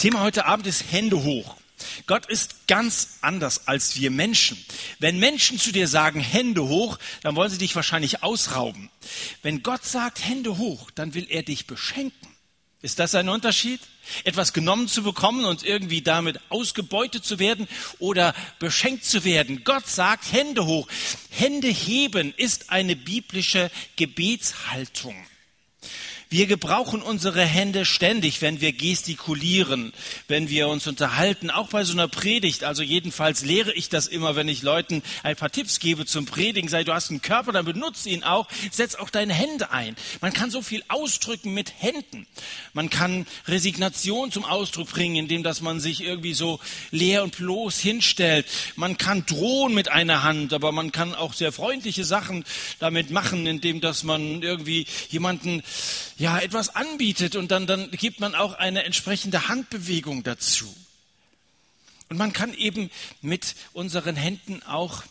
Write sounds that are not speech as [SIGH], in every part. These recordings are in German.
Thema heute Abend ist Hände hoch. Gott ist ganz anders als wir Menschen. Wenn Menschen zu dir sagen Hände hoch, dann wollen sie dich wahrscheinlich ausrauben. Wenn Gott sagt Hände hoch, dann will er dich beschenken. Ist das ein Unterschied? Etwas genommen zu bekommen und irgendwie damit ausgebeutet zu werden oder beschenkt zu werden. Gott sagt Hände hoch. Hände heben ist eine biblische Gebetshaltung. Wir gebrauchen unsere Hände ständig, wenn wir gestikulieren, wenn wir uns unterhalten, auch bei so einer Predigt. Also jedenfalls lehre ich das immer, wenn ich Leuten ein paar Tipps gebe zum Predigen. Sei, du hast einen Körper, dann benutze ihn auch. Setz auch deine Hände ein. Man kann so viel ausdrücken mit Händen. Man kann Resignation zum Ausdruck bringen, indem dass man sich irgendwie so leer und bloß hinstellt. Man kann drohen mit einer Hand, aber man kann auch sehr freundliche Sachen damit machen, indem dass man irgendwie jemanden ja, etwas anbietet und dann, dann gibt man auch eine entsprechende Handbewegung dazu. Und man kann eben mit unseren Händen auch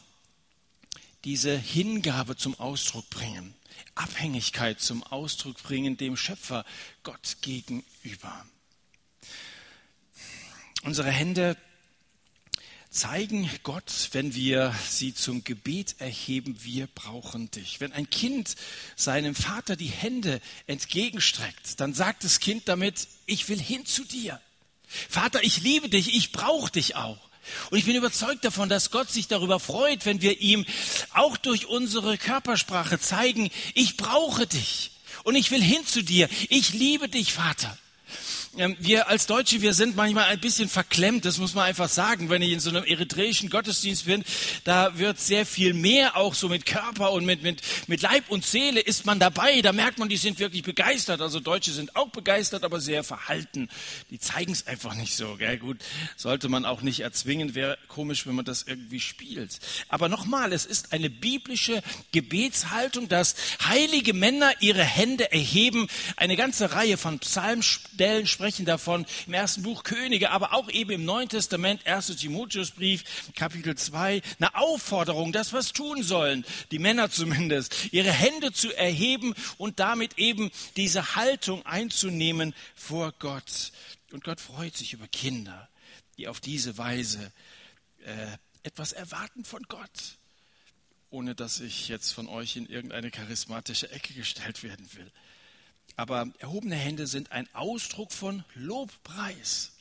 diese Hingabe zum Ausdruck bringen, Abhängigkeit zum Ausdruck bringen dem Schöpfer Gott gegenüber. Unsere Hände zeigen Gott, wenn wir sie zum Gebet erheben, wir brauchen dich. Wenn ein Kind seinem Vater die Hände entgegenstreckt, dann sagt das Kind damit, ich will hin zu dir. Vater, ich liebe dich, ich brauche dich auch. Und ich bin überzeugt davon, dass Gott sich darüber freut, wenn wir ihm auch durch unsere Körpersprache zeigen, ich brauche dich und ich will hin zu dir. Ich liebe dich, Vater. Ähm, wir als Deutsche, wir sind manchmal ein bisschen verklemmt, das muss man einfach sagen. Wenn ich in so einem eritreischen Gottesdienst bin, da wird sehr viel mehr auch so mit Körper und mit, mit, mit Leib und Seele ist man dabei. Da merkt man, die sind wirklich begeistert. Also Deutsche sind auch begeistert, aber sehr verhalten. Die zeigen es einfach nicht so. Gell? Gut, sollte man auch nicht erzwingen. Wäre komisch, wenn man das irgendwie spielt. Aber nochmal, es ist eine biblische Gebetshaltung, dass heilige Männer ihre Hände erheben. Eine ganze Reihe von Psalmstellen sprechen davon im ersten Buch Könige, aber auch eben im Neuen Testament, 1. Timotheusbrief, Kapitel 2, eine Aufforderung, dass was tun sollen, die Männer zumindest, ihre Hände zu erheben und damit eben diese Haltung einzunehmen vor Gott. Und Gott freut sich über Kinder, die auf diese Weise äh, etwas erwarten von Gott, ohne dass ich jetzt von euch in irgendeine charismatische Ecke gestellt werden will. Aber erhobene Hände sind ein Ausdruck von Lobpreis.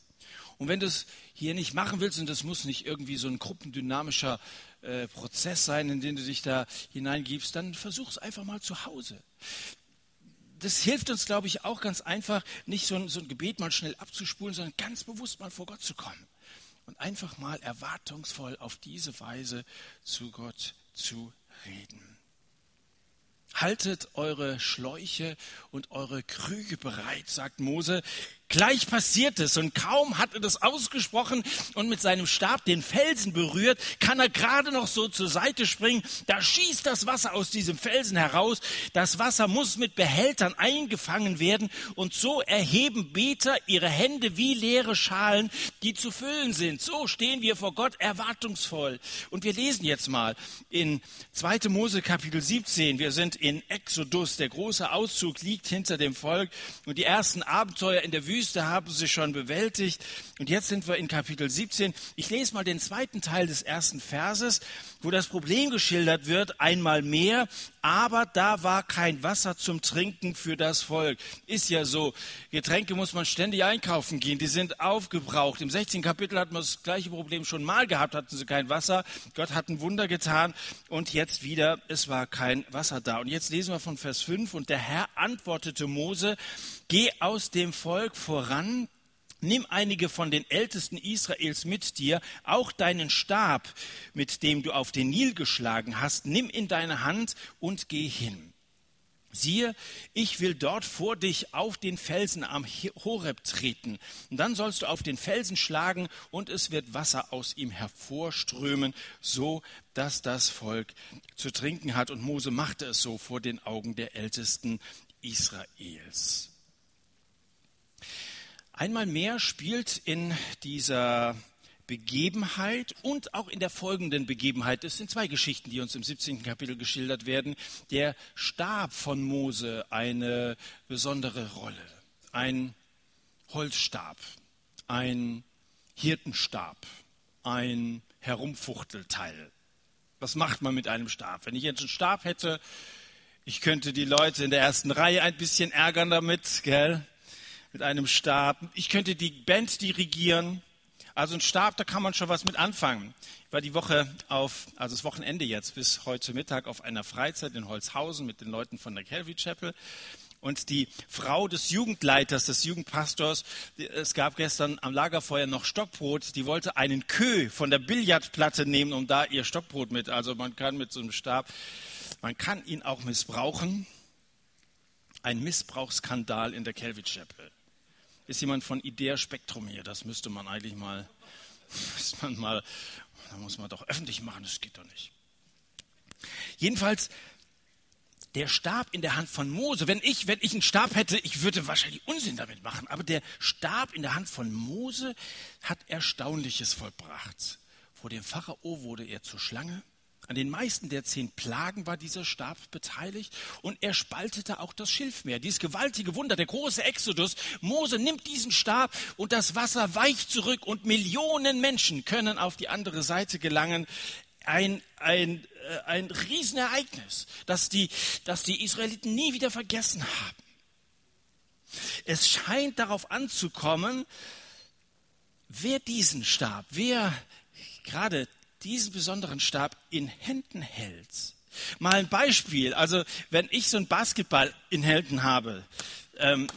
Und wenn du es hier nicht machen willst, und das muss nicht irgendwie so ein gruppendynamischer äh, Prozess sein, in den du dich da hineingibst, dann versuch es einfach mal zu Hause. Das hilft uns, glaube ich, auch ganz einfach, nicht so ein, so ein Gebet mal schnell abzuspulen, sondern ganz bewusst mal vor Gott zu kommen und einfach mal erwartungsvoll auf diese Weise zu Gott zu reden. Haltet eure Schläuche und eure Krüge bereit, sagt Mose. Gleich passiert es und kaum hat er das ausgesprochen und mit seinem Stab den Felsen berührt, kann er gerade noch so zur Seite springen. Da schießt das Wasser aus diesem Felsen heraus. Das Wasser muss mit Behältern eingefangen werden und so erheben Beter ihre Hände wie leere Schalen, die zu füllen sind. So stehen wir vor Gott erwartungsvoll. Und wir lesen jetzt mal in 2. Mose Kapitel 17. Wir sind in Exodus. Der große Auszug liegt hinter dem Volk und die ersten Abenteuer in der Wüste Wüste haben sie schon bewältigt. Und jetzt sind wir in Kapitel 17. Ich lese mal den zweiten Teil des ersten Verses, wo das Problem geschildert wird, einmal mehr, aber da war kein Wasser zum Trinken für das Volk. Ist ja so, Getränke muss man ständig einkaufen gehen, die sind aufgebraucht. Im 16. Kapitel hatten wir das gleiche Problem schon mal gehabt, hatten sie kein Wasser. Gott hat ein Wunder getan und jetzt wieder, es war kein Wasser da. Und jetzt lesen wir von Vers 5 und der Herr antwortete Mose, Geh aus dem Volk voran, Nimm einige von den Ältesten Israels mit dir, auch deinen Stab, mit dem du auf den Nil geschlagen hast, nimm in deine Hand und geh hin. Siehe, ich will dort vor dich auf den Felsen am Horeb treten. Und dann sollst du auf den Felsen schlagen und es wird Wasser aus ihm hervorströmen, so dass das Volk zu trinken hat. Und Mose machte es so vor den Augen der Ältesten Israels. Einmal mehr spielt in dieser Begebenheit und auch in der folgenden Begebenheit, es sind zwei Geschichten, die uns im 17. Kapitel geschildert werden, der Stab von Mose eine besondere Rolle. Ein Holzstab, ein Hirtenstab, ein Herumfuchtelteil. Was macht man mit einem Stab? Wenn ich jetzt einen Stab hätte, ich könnte die Leute in der ersten Reihe ein bisschen ärgern damit, gell? Mit einem Stab. Ich könnte die Band dirigieren. Also ein Stab, da kann man schon was mit anfangen. Ich war die Woche auf, also das Wochenende jetzt bis heute Mittag auf einer Freizeit in Holzhausen mit den Leuten von der Calvary Chapel. Und die Frau des Jugendleiters, des Jugendpastors, es gab gestern am Lagerfeuer noch Stockbrot, die wollte einen Kö von der Billardplatte nehmen, um da ihr Stockbrot mit. Also man kann mit so einem Stab, man kann ihn auch missbrauchen. Ein Missbrauchsskandal in der Calvary Chapel. Ist jemand von Idea Spektrum hier? Das müsste man eigentlich mal, [LAUGHS] müsste man mal, da muss man doch öffentlich machen, das geht doch nicht. Jedenfalls der Stab in der Hand von Mose. Wenn ich, wenn ich einen Stab hätte, ich würde wahrscheinlich Unsinn damit machen. Aber der Stab in der Hand von Mose hat Erstaunliches vollbracht. Vor dem Pharao wurde er zur Schlange. An den meisten der zehn Plagen war dieser Stab beteiligt und er spaltete auch das Schilfmeer. Dieses gewaltige Wunder, der große Exodus. Mose nimmt diesen Stab und das Wasser weicht zurück und Millionen Menschen können auf die andere Seite gelangen ein, ein, äh, ein Riesenereignis, das die, das die Israeliten nie wieder vergessen haben. Es scheint darauf anzukommen, wer diesen Stab, wer gerade diesen besonderen Stab in Händen hält. Mal ein Beispiel. Also, wenn ich so einen Basketball in Händen habe, ähm,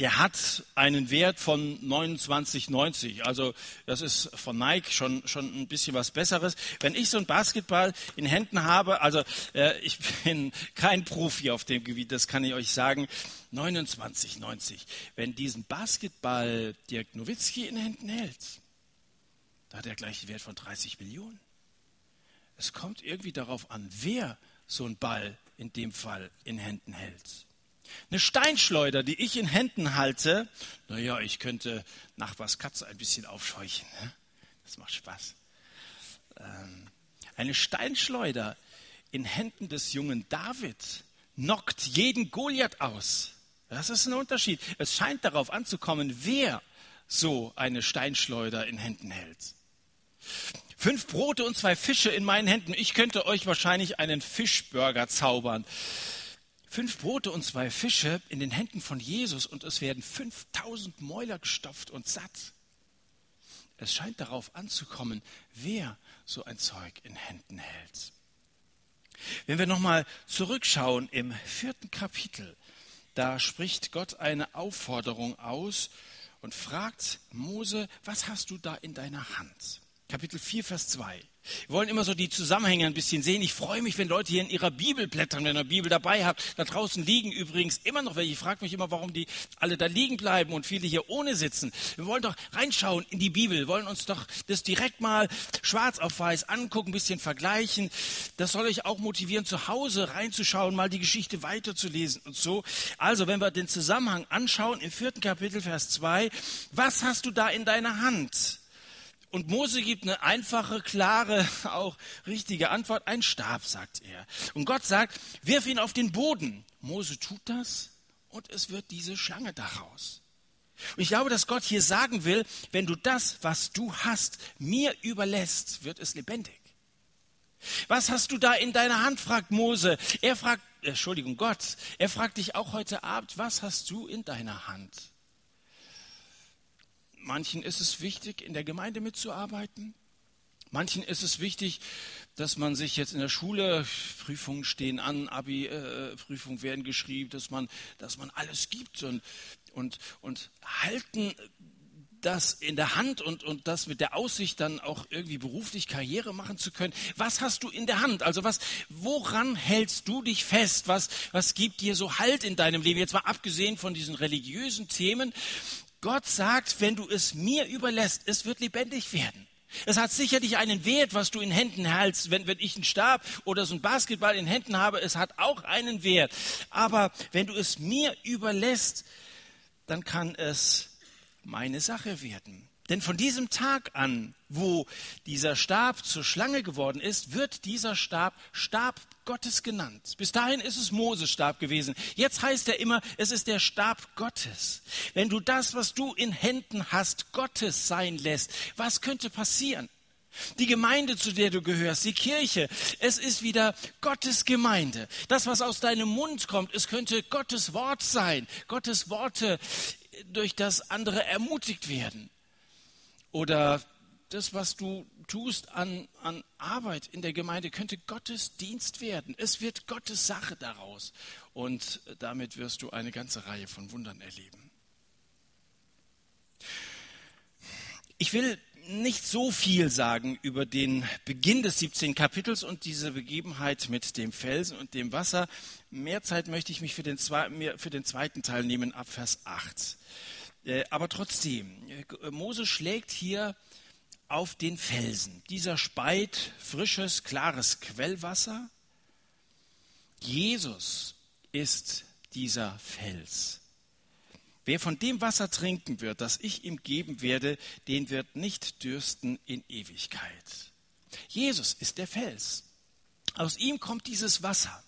der hat einen Wert von 29,90. Also das ist von Nike schon, schon ein bisschen was Besseres. Wenn ich so einen Basketball in Händen habe, also äh, ich [LAUGHS] bin kein Profi auf dem Gebiet, das kann ich euch sagen, 29,90. Wenn diesen Basketball Dirk Nowitzki in Händen hält, da hat er gleich den Wert von 30 Millionen. Es kommt irgendwie darauf an, wer so einen Ball in dem Fall in Händen hält. Eine Steinschleuder, die ich in Händen halte, naja, ich könnte Nachbars Katze ein bisschen aufscheuchen. Ne? Das macht Spaß. Ähm, eine Steinschleuder in Händen des jungen David knockt jeden Goliath aus. Das ist ein Unterschied. Es scheint darauf anzukommen, wer so eine Steinschleuder in Händen hält. Fünf Brote und zwei Fische in meinen Händen. Ich könnte euch wahrscheinlich einen Fischburger zaubern fünf Brote und zwei Fische in den Händen von Jesus und es werden 5000 Mäuler gestopft und satt. Es scheint darauf anzukommen, wer so ein Zeug in Händen hält. Wenn wir nochmal zurückschauen im vierten Kapitel, da spricht Gott eine Aufforderung aus und fragt Mose, was hast du da in deiner Hand? Kapitel 4, Vers 2. Wir wollen immer so die Zusammenhänge ein bisschen sehen. Ich freue mich, wenn Leute hier in ihrer Bibel blättern, wenn ihr eine Bibel dabei habt. Da draußen liegen übrigens immer noch welche. Ich frage mich immer, warum die alle da liegen bleiben und viele hier ohne sitzen. Wir wollen doch reinschauen in die Bibel, wir wollen uns doch das direkt mal schwarz auf weiß angucken, ein bisschen vergleichen. Das soll euch auch motivieren, zu Hause reinzuschauen, mal die Geschichte weiterzulesen und so. Also, wenn wir den Zusammenhang anschauen im vierten Kapitel, Vers 2, was hast du da in deiner Hand? Und Mose gibt eine einfache, klare, [LAUGHS] auch richtige Antwort. Ein Stab, sagt er. Und Gott sagt, wirf ihn auf den Boden. Mose tut das und es wird diese Schlange daraus. Und ich glaube, dass Gott hier sagen will, wenn du das, was du hast, mir überlässt, wird es lebendig. Was hast du da in deiner Hand, fragt Mose. Er fragt, Entschuldigung, Gott, er fragt dich auch heute Abend, was hast du in deiner Hand? Manchen ist es wichtig, in der Gemeinde mitzuarbeiten. Manchen ist es wichtig, dass man sich jetzt in der Schule, Prüfungen stehen an, Abi-Prüfungen äh, werden geschrieben, dass man, dass man alles gibt und, und, und halten das in der Hand und, und das mit der Aussicht dann auch irgendwie beruflich Karriere machen zu können. Was hast du in der Hand? Also was, woran hältst du dich fest? Was, was gibt dir so Halt in deinem Leben? Jetzt mal abgesehen von diesen religiösen Themen, Gott sagt, wenn du es mir überlässt, es wird lebendig werden. Es hat sicherlich einen Wert, was du in Händen hältst. Wenn, wenn ich einen Stab oder so einen Basketball in Händen habe, es hat auch einen Wert. Aber wenn du es mir überlässt, dann kann es meine Sache werden. Denn von diesem Tag an, wo dieser Stab zur Schlange geworden ist, wird dieser Stab Stab Gottes genannt. Bis dahin ist es Moses Stab gewesen. Jetzt heißt er immer, es ist der Stab Gottes. Wenn du das, was du in Händen hast, Gottes sein lässt, was könnte passieren? Die Gemeinde, zu der du gehörst, die Kirche, es ist wieder Gottes Gemeinde. Das, was aus deinem Mund kommt, es könnte Gottes Wort sein. Gottes Worte, durch das andere ermutigt werden. Oder das, was du tust an, an Arbeit in der Gemeinde, könnte Gottes Dienst werden. Es wird Gottes Sache daraus. Und damit wirst du eine ganze Reihe von Wundern erleben. Ich will nicht so viel sagen über den Beginn des 17. Kapitels und diese Begebenheit mit dem Felsen und dem Wasser. Mehr Zeit möchte ich mich für den, für den zweiten Teil nehmen, ab Vers 8. Äh, aber trotzdem, äh, Mose schlägt hier auf den Felsen. Dieser speit frisches, klares Quellwasser. Jesus ist dieser Fels. Wer von dem Wasser trinken wird, das ich ihm geben werde, den wird nicht dürsten in Ewigkeit. Jesus ist der Fels. Aus ihm kommt dieses Wasser.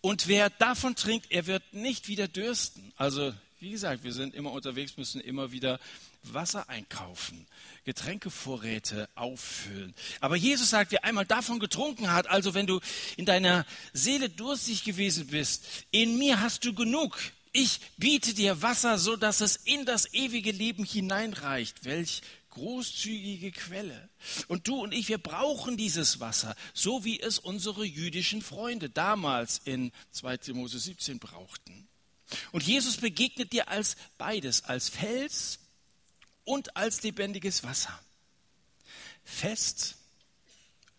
Und wer davon trinkt, er wird nicht wieder dürsten. Also, wie gesagt, wir sind immer unterwegs, müssen immer wieder Wasser einkaufen, Getränkevorräte auffüllen. Aber Jesus sagt, wer einmal davon getrunken hat, also wenn du in deiner Seele durstig gewesen bist, in mir hast du genug. Ich biete dir Wasser, so dass es in das ewige Leben hineinreicht. Welch großzügige Quelle. Und du und ich, wir brauchen dieses Wasser, so wie es unsere jüdischen Freunde damals in 2. Mose 17 brauchten. Und Jesus begegnet dir als beides, als Fels und als lebendiges Wasser. Fest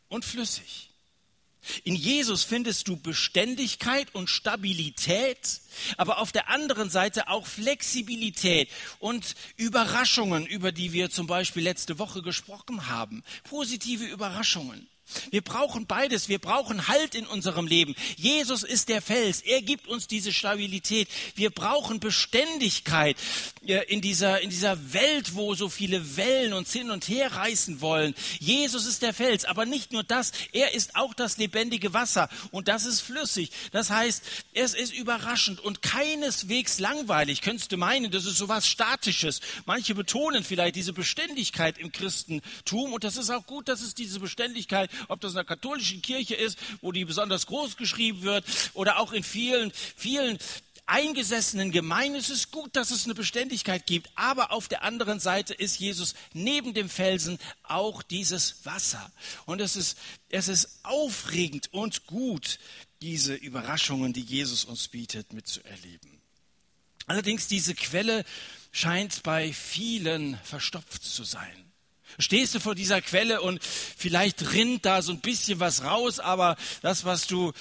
und flüssig. In Jesus findest du Beständigkeit und Stabilität, aber auf der anderen Seite auch Flexibilität und Überraschungen, über die wir zum Beispiel letzte Woche gesprochen haben. Positive Überraschungen. Wir brauchen beides. Wir brauchen Halt in unserem Leben. Jesus ist der Fels. Er gibt uns diese Stabilität. Wir brauchen Beständigkeit in dieser, in dieser Welt, wo so viele Wellen uns hin und her reißen wollen. Jesus ist der Fels. Aber nicht nur das. Er ist auch das lebendige Wasser. Und das ist flüssig. Das heißt, es ist überraschend und keineswegs langweilig. Könntest du meinen, das ist so was Statisches. Manche betonen vielleicht diese Beständigkeit im Christentum. Und das ist auch gut, dass es diese Beständigkeit ob das in der katholischen Kirche ist, wo die besonders groß geschrieben wird, oder auch in vielen, vielen eingesessenen Gemeinden. Es ist gut, dass es eine Beständigkeit gibt, aber auf der anderen Seite ist Jesus neben dem Felsen auch dieses Wasser. Und es ist, es ist aufregend und gut, diese Überraschungen, die Jesus uns bietet, mitzuerleben. Allerdings diese Quelle scheint bei vielen verstopft zu sein. Stehst du vor dieser Quelle und vielleicht rinnt da so ein bisschen was raus, aber das, was du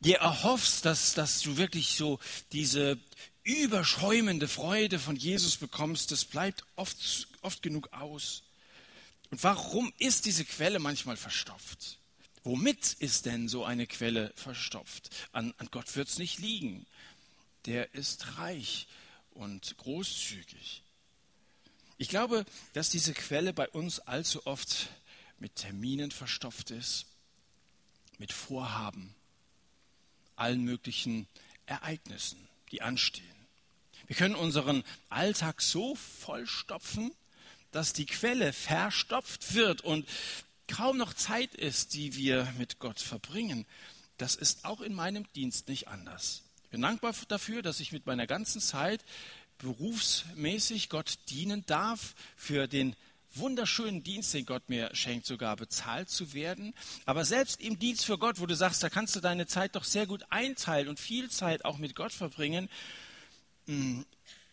dir erhoffst, dass, dass du wirklich so diese überschäumende Freude von Jesus bekommst, das bleibt oft, oft genug aus. Und warum ist diese Quelle manchmal verstopft? Womit ist denn so eine Quelle verstopft? An, an Gott wird es nicht liegen. Der ist reich und großzügig. Ich glaube, dass diese Quelle bei uns allzu oft mit Terminen verstopft ist, mit Vorhaben, allen möglichen Ereignissen, die anstehen. Wir können unseren Alltag so vollstopfen, dass die Quelle verstopft wird und kaum noch Zeit ist, die wir mit Gott verbringen. Das ist auch in meinem Dienst nicht anders. Ich bin dankbar dafür, dass ich mit meiner ganzen Zeit berufsmäßig Gott dienen darf, für den wunderschönen Dienst, den Gott mir schenkt, sogar bezahlt zu werden. Aber selbst im Dienst für Gott, wo du sagst, da kannst du deine Zeit doch sehr gut einteilen und viel Zeit auch mit Gott verbringen, hm,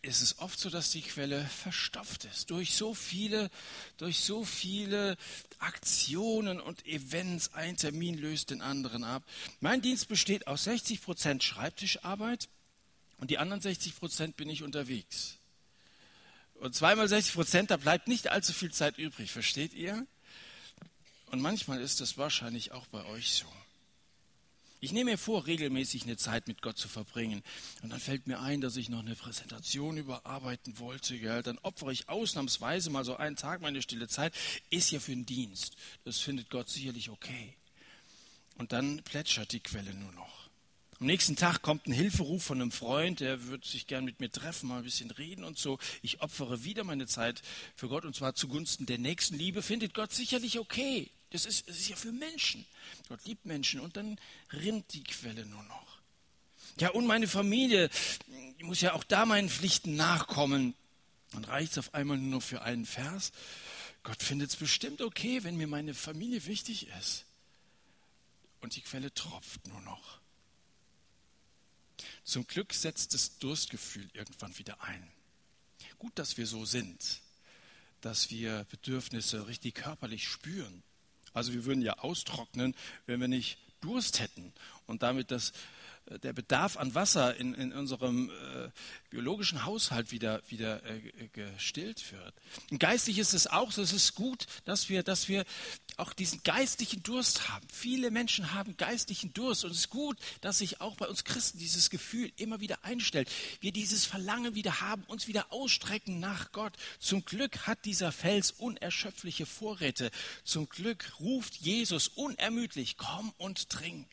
ist es oft so, dass die Quelle verstopft ist. Durch so viele, durch so viele Aktionen und Events. Ein Termin löst den anderen ab. Mein Dienst besteht aus 60 Prozent Schreibtischarbeit, und die anderen 60 Prozent bin ich unterwegs. Und zweimal 60 Prozent, da bleibt nicht allzu viel Zeit übrig, versteht ihr? Und manchmal ist das wahrscheinlich auch bei euch so. Ich nehme mir vor, regelmäßig eine Zeit mit Gott zu verbringen. Und dann fällt mir ein, dass ich noch eine Präsentation überarbeiten wollte. Gell? Dann opfere ich ausnahmsweise mal so einen Tag meine stille Zeit. Ist ja für den Dienst. Das findet Gott sicherlich okay. Und dann plätschert die Quelle nur noch. Am nächsten Tag kommt ein Hilferuf von einem Freund, der würde sich gern mit mir treffen, mal ein bisschen reden und so. Ich opfere wieder meine Zeit für Gott und zwar zugunsten der nächsten Liebe. Findet Gott sicherlich okay. Das ist, das ist ja für Menschen. Gott liebt Menschen und dann rinnt die Quelle nur noch. Ja, und meine Familie, ich muss ja auch da meinen Pflichten nachkommen. Dann reicht es auf einmal nur noch für einen Vers. Gott findet es bestimmt okay, wenn mir meine Familie wichtig ist. Und die Quelle tropft nur noch. Zum Glück setzt das Durstgefühl irgendwann wieder ein. Gut, dass wir so sind, dass wir Bedürfnisse richtig körperlich spüren. Also wir würden ja austrocknen, wenn wir nicht Durst hätten und damit das der Bedarf an Wasser in, in unserem äh, biologischen Haushalt wieder, wieder äh, gestillt wird. Und geistlich ist es auch so, es ist gut, dass wir, dass wir auch diesen geistlichen Durst haben. Viele Menschen haben geistlichen Durst und es ist gut, dass sich auch bei uns Christen dieses Gefühl immer wieder einstellt. Wir dieses Verlangen wieder haben, uns wieder ausstrecken nach Gott. Zum Glück hat dieser Fels unerschöpfliche Vorräte. Zum Glück ruft Jesus unermüdlich, komm und trink.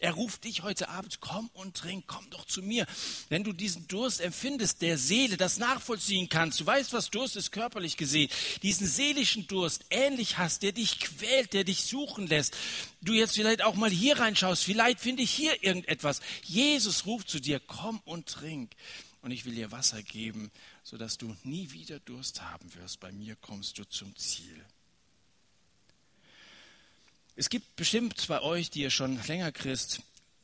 Er ruft dich heute Abend, komm und trink, komm doch zu mir. Wenn du diesen Durst empfindest, der Seele, das nachvollziehen kannst, du weißt, was Durst ist körperlich gesehen, diesen seelischen Durst ähnlich hast, der dich quält, der dich suchen lässt, du jetzt vielleicht auch mal hier reinschaust, vielleicht finde ich hier irgendetwas. Jesus ruft zu dir, komm und trink. Und ich will dir Wasser geben, sodass du nie wieder Durst haben wirst. Bei mir kommst du zum Ziel. Es gibt bestimmt bei euch, die ihr schon länger Christ,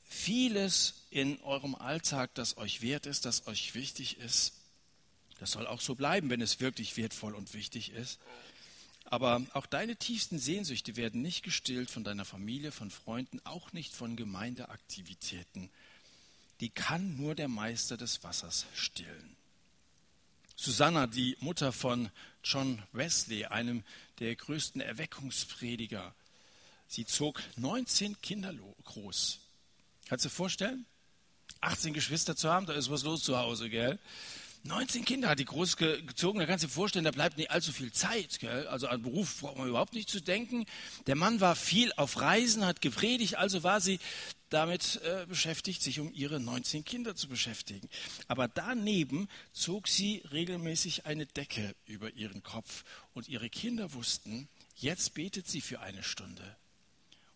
vieles in eurem Alltag, das euch wert ist, das euch wichtig ist. Das soll auch so bleiben, wenn es wirklich wertvoll und wichtig ist. Aber auch deine tiefsten Sehnsüchte werden nicht gestillt von deiner Familie, von Freunden, auch nicht von Gemeindeaktivitäten. Die kann nur der Meister des Wassers stillen. Susanna, die Mutter von John Wesley, einem der größten Erweckungsprediger, Sie zog 19 Kinder groß. Kannst du dir vorstellen? 18 Geschwister zu haben, da ist was los zu Hause, gell? 19 Kinder hat die groß gezogen, da kannst du dir vorstellen, da bleibt nicht allzu viel Zeit. Gell? Also an Beruf braucht man überhaupt nicht zu denken. Der Mann war viel auf Reisen, hat gepredigt, also war sie damit äh, beschäftigt, sich um ihre 19 Kinder zu beschäftigen. Aber daneben zog sie regelmäßig eine Decke über ihren Kopf und ihre Kinder wussten, jetzt betet sie für eine Stunde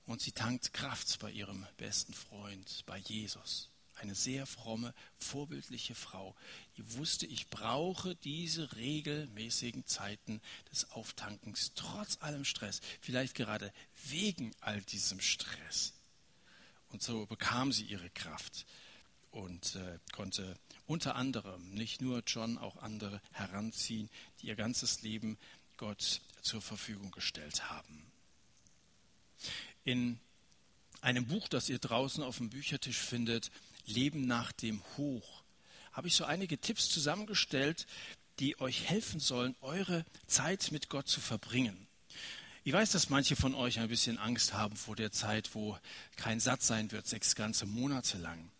und sie tankt Kraft bei ihrem besten Freund, bei Jesus. Eine sehr fromme, vorbildliche Frau, die wusste, ich brauche diese regelmäßigen Zeiten des Auftankens, trotz allem Stress, vielleicht gerade wegen all diesem Stress. Und so bekam sie ihre Kraft und äh, konnte unter anderem nicht nur John, auch andere heranziehen, die ihr ganzes Leben Gott zur Verfügung gestellt haben. In einem Buch, das ihr draußen auf dem Büchertisch findet, Leben nach dem Hoch, habe ich so einige Tipps zusammengestellt, die euch helfen sollen, eure Zeit mit Gott zu verbringen. Ich weiß, dass manche von euch ein bisschen Angst haben vor der Zeit, wo kein Satz sein wird, sechs ganze Monate lang.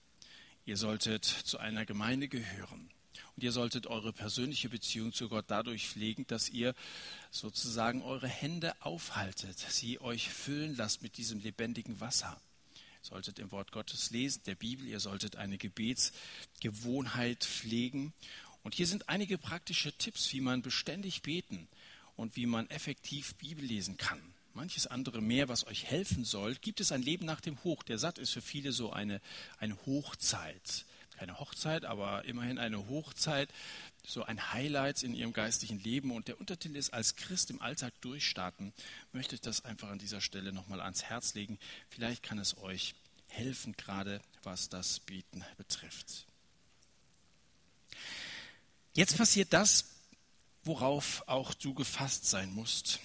Ihr solltet zu einer Gemeinde gehören. Und ihr solltet eure persönliche Beziehung zu Gott dadurch pflegen, dass ihr sozusagen eure Hände aufhaltet, sie euch füllen lasst mit diesem lebendigen Wasser. Ihr solltet im Wort Gottes lesen, der Bibel, ihr solltet eine Gebetsgewohnheit pflegen. Und hier sind einige praktische Tipps, wie man beständig beten und wie man effektiv Bibel lesen kann. Manches andere mehr, was euch helfen soll. Gibt es ein Leben nach dem Hoch? Der Satt ist für viele so eine, eine Hochzeit keine Hochzeit, aber immerhin eine Hochzeit, so ein Highlight in ihrem geistlichen Leben. Und der Untertitel ist als Christ im Alltag durchstarten. Möchte ich das einfach an dieser Stelle nochmal ans Herz legen. Vielleicht kann es euch helfen, gerade was das Beten betrifft. Jetzt passiert das, worauf auch du gefasst sein musst.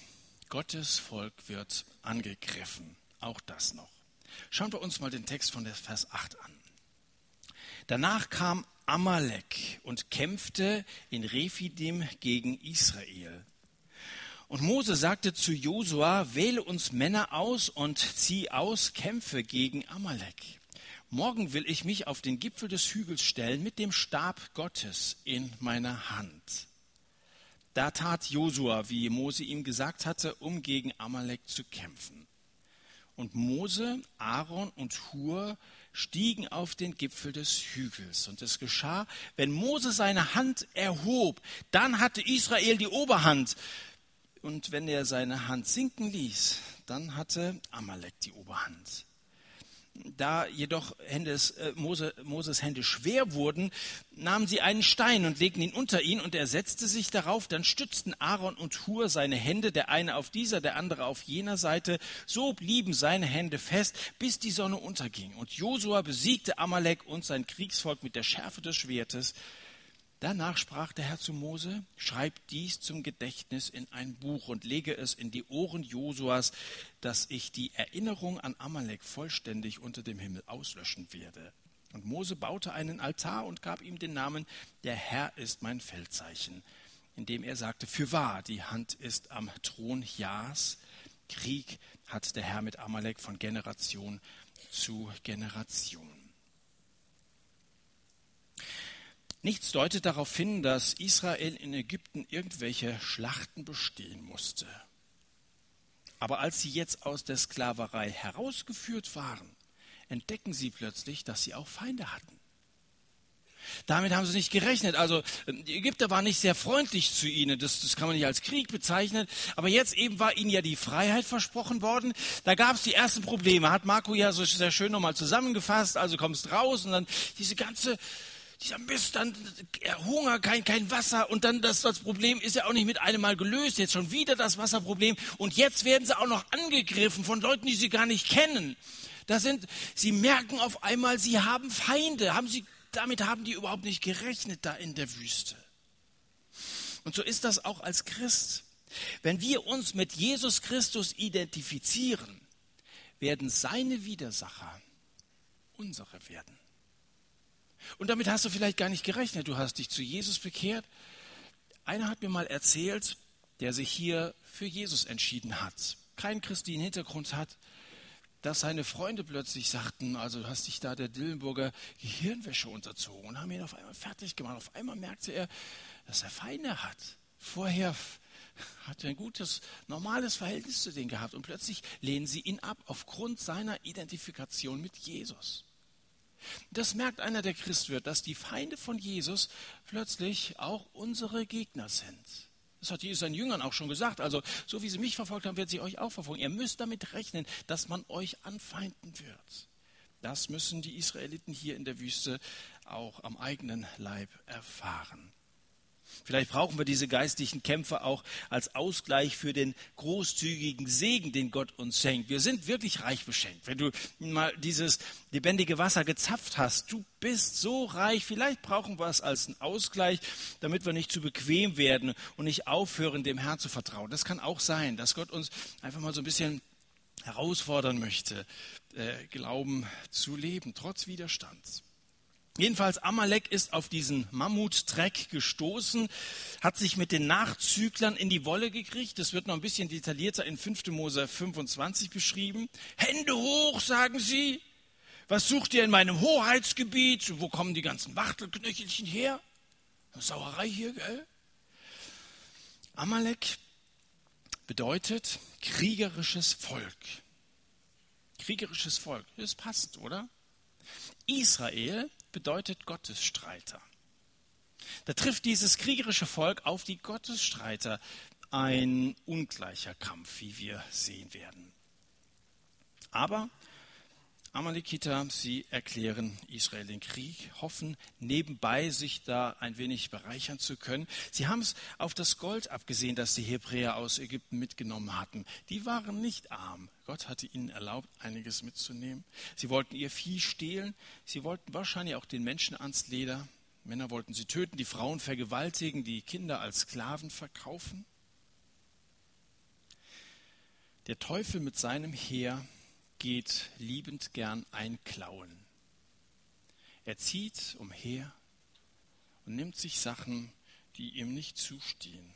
Gottes Volk wird angegriffen. Auch das noch. Schauen wir uns mal den Text von Vers 8 an. Danach kam Amalek und kämpfte in Rephidim gegen Israel. Und Mose sagte zu Josua, wähle uns Männer aus und zieh aus, kämpfe gegen Amalek. Morgen will ich mich auf den Gipfel des Hügels stellen mit dem Stab Gottes in meiner Hand. Da tat Josua, wie Mose ihm gesagt hatte, um gegen Amalek zu kämpfen. Und Mose, Aaron und Hur stiegen auf den Gipfel des Hügels. Und es geschah, wenn Mose seine Hand erhob, dann hatte Israel die Oberhand. Und wenn er seine Hand sinken ließ, dann hatte Amalek die Oberhand. Da jedoch Händes, äh, Mose, Moses Hände schwer wurden, nahmen sie einen Stein und legten ihn unter ihn und er setzte sich darauf. Dann stützten Aaron und Hur seine Hände, der eine auf dieser, der andere auf jener Seite. So blieben seine Hände fest, bis die Sonne unterging. Und Josua besiegte Amalek und sein Kriegsvolk mit der Schärfe des Schwertes. Danach sprach der Herr zu Mose, schreib dies zum Gedächtnis in ein Buch und lege es in die Ohren Josuas, dass ich die Erinnerung an Amalek vollständig unter dem Himmel auslöschen werde. Und Mose baute einen Altar und gab ihm den Namen, der Herr ist mein Feldzeichen, indem er sagte, für wahr, die Hand ist am Thron Jas, Krieg hat der Herr mit Amalek von Generation zu Generation. Nichts deutet darauf hin, dass Israel in Ägypten irgendwelche Schlachten bestehen musste. Aber als sie jetzt aus der Sklaverei herausgeführt waren, entdecken sie plötzlich, dass sie auch Feinde hatten. Damit haben sie nicht gerechnet. Also die Ägypter waren nicht sehr freundlich zu ihnen. Das, das, kann man nicht als Krieg bezeichnen. Aber jetzt eben war ihnen ja die Freiheit versprochen worden. Da gab es die ersten Probleme. Hat Marco ja so sehr schön nochmal zusammengefasst. Also kommst raus und dann diese ganze dieser Mist, dann Hunger, kein, kein Wasser und dann das, das Problem ist ja auch nicht mit einem Mal gelöst, jetzt schon wieder das Wasserproblem und jetzt werden sie auch noch angegriffen von Leuten, die sie gar nicht kennen. Da sind, sie merken auf einmal, sie haben Feinde, haben sie, damit haben die überhaupt nicht gerechnet da in der Wüste. Und so ist das auch als Christ. Wenn wir uns mit Jesus Christus identifizieren, werden seine Widersacher unsere werden. Und damit hast du vielleicht gar nicht gerechnet. Du hast dich zu Jesus bekehrt. Einer hat mir mal erzählt, der sich hier für Jesus entschieden hat, keinen christlichen Hintergrund hat, dass seine Freunde plötzlich sagten, also du hast dich da der Dillenburger Gehirnwäsche unterzogen und haben ihn auf einmal fertig gemacht. Auf einmal merkte er, dass er Feinde hat. Vorher hat er ein gutes, normales Verhältnis zu denen gehabt und plötzlich lehnen sie ihn ab aufgrund seiner Identifikation mit Jesus. Das merkt einer, der Christ wird, dass die Feinde von Jesus plötzlich auch unsere Gegner sind. Das hat Jesus seinen Jüngern auch schon gesagt. Also, so wie sie mich verfolgt haben, werden sie euch auch verfolgen. Ihr müsst damit rechnen, dass man euch anfeinden wird. Das müssen die Israeliten hier in der Wüste auch am eigenen Leib erfahren. Vielleicht brauchen wir diese geistlichen Kämpfe auch als Ausgleich für den großzügigen Segen, den Gott uns schenkt. Wir sind wirklich reich beschenkt. Wenn du mal dieses lebendige Wasser gezapft hast, du bist so reich. Vielleicht brauchen wir es als einen Ausgleich, damit wir nicht zu bequem werden und nicht aufhören, dem Herrn zu vertrauen. Das kann auch sein, dass Gott uns einfach mal so ein bisschen herausfordern möchte, äh, Glauben zu leben, trotz Widerstands. Jedenfalls Amalek ist auf diesen Mammuttreck gestoßen, hat sich mit den Nachzüglern in die Wolle gekriegt. Das wird noch ein bisschen detaillierter in 5. Mose 25 beschrieben. Hände hoch, sagen sie. Was sucht ihr in meinem Hoheitsgebiet? Wo kommen die ganzen Wachtelknöchelchen her? Sauerei hier, gell? Amalek bedeutet kriegerisches Volk. Kriegerisches Volk. Das passt, oder? Israel bedeutet Gottesstreiter. Da trifft dieses kriegerische Volk auf die Gottesstreiter ein ungleicher Kampf, wie wir sehen werden. Aber Amalekiter, sie erklären Israel den Krieg, hoffen nebenbei sich da ein wenig bereichern zu können. Sie haben es auf das Gold abgesehen, das die Hebräer aus Ägypten mitgenommen hatten. Die waren nicht arm. Gott hatte ihnen erlaubt, einiges mitzunehmen. Sie wollten ihr Vieh stehlen. Sie wollten wahrscheinlich auch den Menschen ans Leder. Männer wollten sie töten, die Frauen vergewaltigen, die Kinder als Sklaven verkaufen. Der Teufel mit seinem Heer geht liebend gern einklauen. Er zieht umher und nimmt sich Sachen, die ihm nicht zustehen.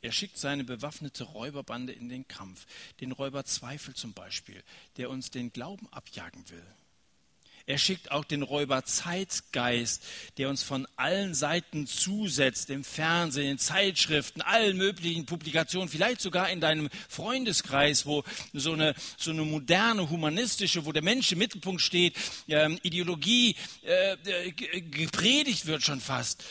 Er schickt seine bewaffnete Räuberbande in den Kampf, den Räuber Zweifel zum Beispiel, der uns den Glauben abjagen will. Er schickt auch den Räuber Zeitgeist, der uns von allen Seiten zusetzt, im Fernsehen, in Zeitschriften, allen möglichen Publikationen, vielleicht sogar in deinem Freundeskreis, wo so eine, so eine moderne, humanistische, wo der Mensch im Mittelpunkt steht, ähm, Ideologie äh, gepredigt wird schon fast,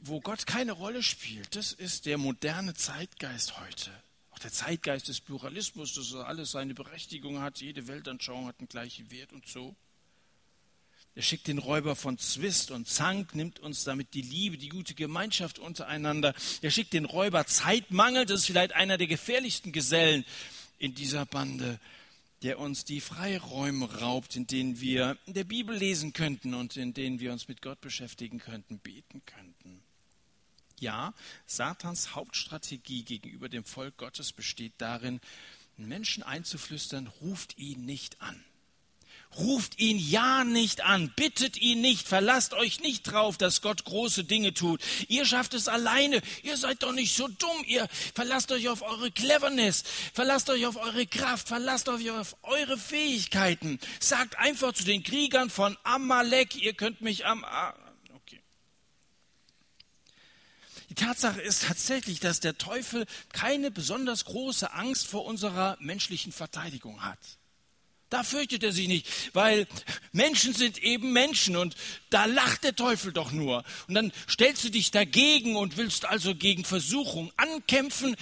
wo Gott keine Rolle spielt. Das ist der moderne Zeitgeist heute. Auch der Zeitgeist des Pluralismus, dass alles seine Berechtigung hat, jede Weltanschauung hat einen gleichen Wert und so. Er schickt den Räuber von Zwist und Zank, nimmt uns damit die Liebe, die gute Gemeinschaft untereinander. Er schickt den Räuber Zeitmangel, das ist vielleicht einer der gefährlichsten Gesellen in dieser Bande, der uns die Freiräume raubt, in denen wir in der Bibel lesen könnten und in denen wir uns mit Gott beschäftigen könnten, beten könnten. Ja, Satans Hauptstrategie gegenüber dem Volk Gottes besteht darin, Menschen einzuflüstern, ruft ihn nicht an. Ruft ihn ja nicht an, bittet ihn nicht, verlasst euch nicht drauf, dass Gott große Dinge tut. Ihr schafft es alleine, ihr seid doch nicht so dumm, ihr verlasst euch auf eure Cleverness, verlasst euch auf eure Kraft, verlasst euch auf eure Fähigkeiten. Sagt einfach zu den Kriegern von Amalek, ihr könnt mich am... Okay. Die Tatsache ist tatsächlich, dass der Teufel keine besonders große Angst vor unserer menschlichen Verteidigung hat. Da fürchtet er sich nicht, weil Menschen sind eben Menschen und da lacht der Teufel doch nur. Und dann stellst du dich dagegen und willst also gegen Versuchung ankämpfen.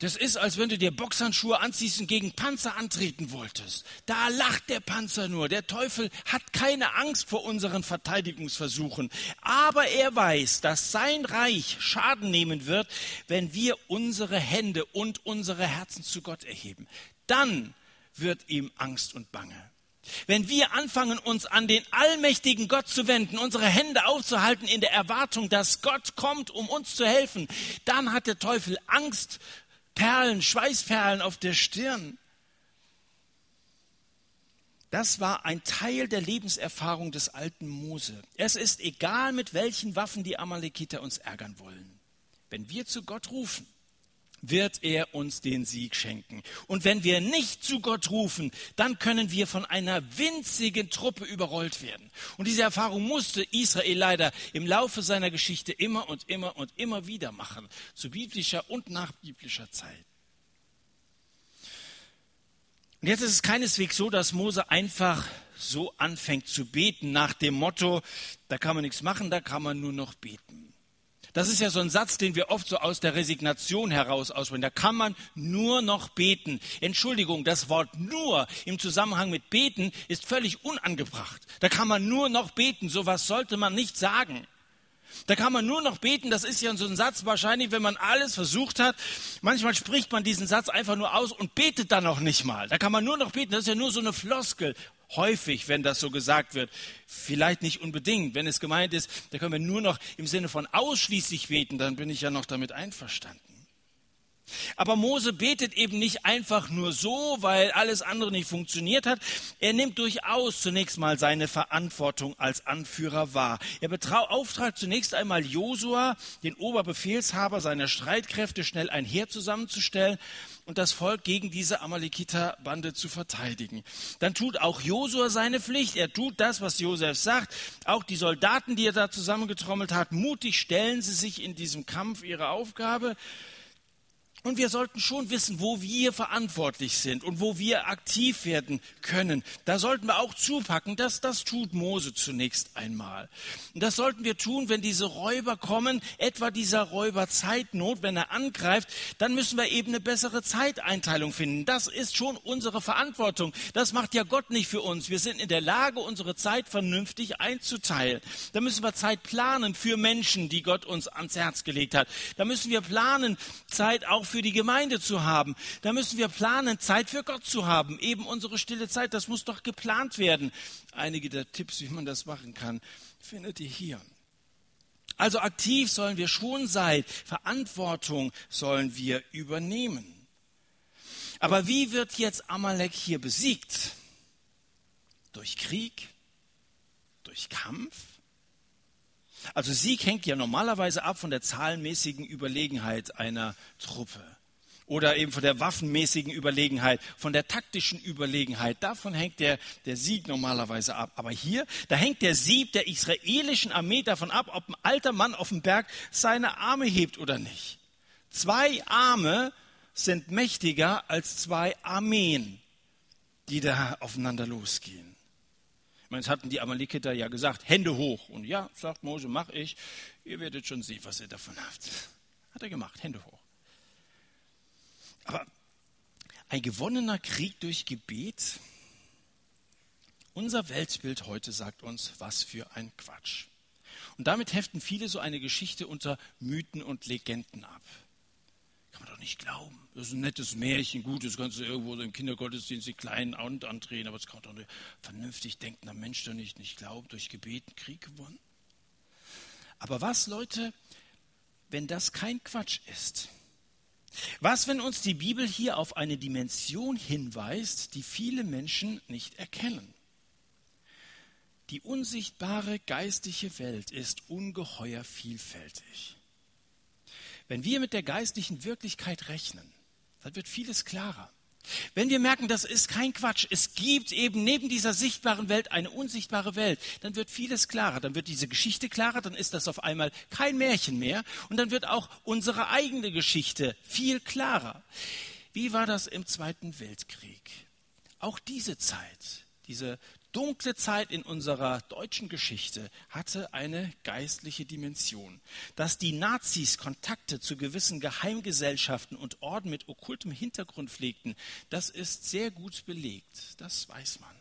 Das ist, als wenn du dir Boxhandschuhe anziehst und gegen Panzer antreten wolltest. Da lacht der Panzer nur. Der Teufel hat keine Angst vor unseren Verteidigungsversuchen. Aber er weiß, dass sein Reich Schaden nehmen wird, wenn wir unsere Hände und unsere Herzen zu Gott erheben. Dann wird ihm Angst und Bange. Wenn wir anfangen, uns an den allmächtigen Gott zu wenden, unsere Hände aufzuhalten in der Erwartung, dass Gott kommt, um uns zu helfen, dann hat der Teufel Angst, Perlen, Schweißperlen auf der Stirn. Das war ein Teil der Lebenserfahrung des alten Mose. Es ist egal, mit welchen Waffen die Amalekiter uns ärgern wollen. Wenn wir zu Gott rufen, wird er uns den Sieg schenken. Und wenn wir nicht zu Gott rufen, dann können wir von einer winzigen Truppe überrollt werden. Und diese Erfahrung musste Israel leider im Laufe seiner Geschichte immer und immer und immer wieder machen, zu biblischer und nachbiblischer Zeit. Und jetzt ist es keineswegs so, dass Mose einfach so anfängt zu beten nach dem Motto, da kann man nichts machen, da kann man nur noch beten. Das ist ja so ein Satz, den wir oft so aus der Resignation heraus aussprechen. Da kann man nur noch beten. Entschuldigung, das Wort nur im Zusammenhang mit beten ist völlig unangebracht. Da kann man nur noch beten. Sowas sollte man nicht sagen. Da kann man nur noch beten. Das ist ja so ein Satz wahrscheinlich, wenn man alles versucht hat. Manchmal spricht man diesen Satz einfach nur aus und betet dann noch nicht mal. Da kann man nur noch beten. Das ist ja nur so eine Floskel häufig, wenn das so gesagt wird. Vielleicht nicht unbedingt. Wenn es gemeint ist, da können wir nur noch im Sinne von ausschließlich beten, dann bin ich ja noch damit einverstanden. Aber Mose betet eben nicht einfach nur so, weil alles andere nicht funktioniert hat. Er nimmt durchaus zunächst mal seine Verantwortung als Anführer wahr. Er beauftragt zunächst einmal Josua, den Oberbefehlshaber seiner Streitkräfte, schnell ein Heer zusammenzustellen und das Volk gegen diese Amalekiter-Bande zu verteidigen. Dann tut auch Josua seine Pflicht. Er tut das, was Josef sagt. Auch die Soldaten, die er da zusammengetrommelt hat, mutig stellen sie sich in diesem Kampf ihre Aufgabe. Und wir sollten schon wissen, wo wir verantwortlich sind und wo wir aktiv werden können. Da sollten wir auch zupacken, dass das tut Mose zunächst einmal. Und das sollten wir tun, wenn diese Räuber kommen, etwa dieser Räuber Zeitnot, wenn er angreift, dann müssen wir eben eine bessere Zeiteinteilung finden. Das ist schon unsere Verantwortung. Das macht ja Gott nicht für uns. Wir sind in der Lage, unsere Zeit vernünftig einzuteilen. Da müssen wir Zeit planen für Menschen, die Gott uns ans Herz gelegt hat. Da müssen wir planen, Zeit auch für die Gemeinde zu haben. Da müssen wir planen, Zeit für Gott zu haben. Eben unsere stille Zeit, das muss doch geplant werden. Einige der Tipps, wie man das machen kann, findet ihr hier. Also aktiv sollen wir schon sein. Verantwortung sollen wir übernehmen. Aber wie wird jetzt Amalek hier besiegt? Durch Krieg? Durch Kampf? Also Sieg hängt ja normalerweise ab von der zahlenmäßigen Überlegenheit einer Truppe oder eben von der waffenmäßigen Überlegenheit, von der taktischen Überlegenheit. Davon hängt der, der Sieg normalerweise ab. Aber hier, da hängt der Sieg der israelischen Armee davon ab, ob ein alter Mann auf dem Berg seine Arme hebt oder nicht. Zwei Arme sind mächtiger als zwei Armeen, die da aufeinander losgehen. Ich es hatten die Amalekiter ja gesagt, Hände hoch. Und ja, sagt Mose, mach ich. Ihr werdet schon sehen, was ihr davon habt. Hat er gemacht, Hände hoch. Aber ein gewonnener Krieg durch Gebet, unser Weltbild heute sagt uns, was für ein Quatsch. Und damit heften viele so eine Geschichte unter Mythen und Legenden ab. Kann man doch nicht glauben. Das ist ein nettes Märchen, gut, das kannst du irgendwo im Kindergottesdienst die kleinen Abend andrehen, aber das kann doch ein vernünftig denkender Mensch doch nicht, nicht glauben, durch Gebeten Krieg gewonnen. Aber was, Leute, wenn das kein Quatsch ist? Was, wenn uns die Bibel hier auf eine Dimension hinweist, die viele Menschen nicht erkennen? Die unsichtbare geistliche Welt ist ungeheuer vielfältig. Wenn wir mit der geistlichen Wirklichkeit rechnen, dann wird vieles klarer. Wenn wir merken, das ist kein Quatsch, es gibt eben neben dieser sichtbaren Welt eine unsichtbare Welt, dann wird vieles klarer, dann wird diese Geschichte klarer, dann ist das auf einmal kein Märchen mehr und dann wird auch unsere eigene Geschichte viel klarer. Wie war das im Zweiten Weltkrieg? Auch diese Zeit, diese dunkle Zeit in unserer deutschen Geschichte hatte eine geistliche Dimension. Dass die Nazis Kontakte zu gewissen Geheimgesellschaften und Orden mit okkultem Hintergrund pflegten, das ist sehr gut belegt. Das weiß man.